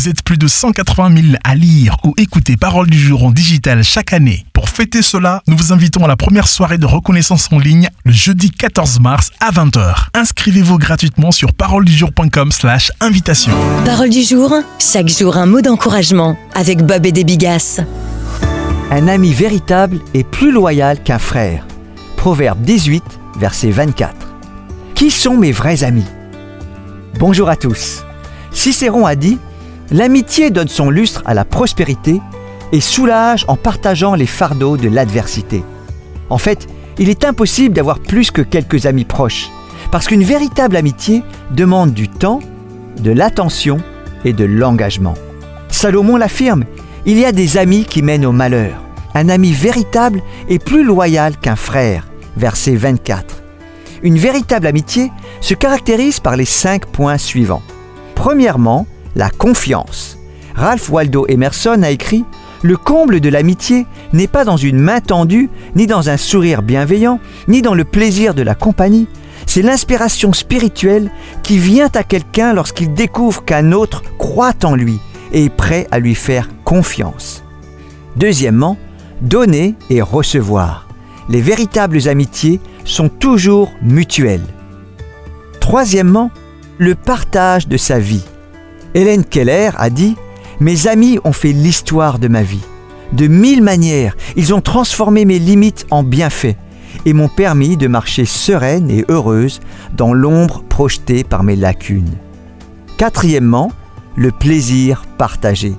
Vous êtes plus de 180 000 à lire ou écouter Parole du jour en digital chaque année. Pour fêter cela, nous vous invitons à la première soirée de reconnaissance en ligne le jeudi 14 mars à 20h. Inscrivez-vous gratuitement sur paroledujour.com slash invitation. Parole du jour, chaque jour un mot d'encouragement avec Bob et des Bigas. Un ami véritable est plus loyal qu'un frère. Proverbe 18, verset 24. Qui sont mes vrais amis? Bonjour à tous. Cicéron a dit L'amitié donne son lustre à la prospérité et soulage en partageant les fardeaux de l'adversité. En fait, il est impossible d'avoir plus que quelques amis proches, parce qu'une véritable amitié demande du temps, de l'attention et de l'engagement. Salomon l'affirme, il y a des amis qui mènent au malheur. Un ami véritable est plus loyal qu'un frère. Verset 24. Une véritable amitié se caractérise par les cinq points suivants. Premièrement, la confiance. Ralph Waldo Emerson a écrit Le comble de l'amitié n'est pas dans une main tendue, ni dans un sourire bienveillant, ni dans le plaisir de la compagnie. C'est l'inspiration spirituelle qui vient à quelqu'un lorsqu'il découvre qu'un autre croit en lui et est prêt à lui faire confiance. Deuxièmement, donner et recevoir. Les véritables amitiés sont toujours mutuelles. Troisièmement, le partage de sa vie. Hélène Keller a dit Mes amis ont fait l'histoire de ma vie. De mille manières, ils ont transformé mes limites en bienfaits et m'ont permis de marcher sereine et heureuse dans l'ombre projetée par mes lacunes. Quatrièmement, le plaisir partagé.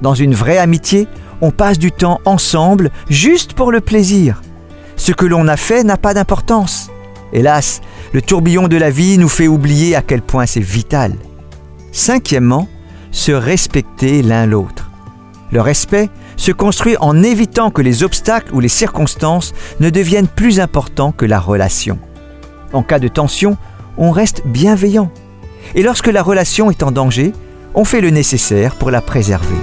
Dans une vraie amitié, on passe du temps ensemble juste pour le plaisir. Ce que l'on a fait n'a pas d'importance. Hélas, le tourbillon de la vie nous fait oublier à quel point c'est vital. Cinquièmement, se respecter l'un l'autre. Le respect se construit en évitant que les obstacles ou les circonstances ne deviennent plus importants que la relation. En cas de tension, on reste bienveillant. Et lorsque la relation est en danger, on fait le nécessaire pour la préserver.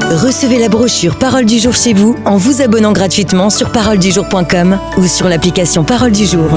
Recevez la brochure Parole du jour chez vous en vous abonnant gratuitement sur paroledujour.com ou sur l'application Parole du jour.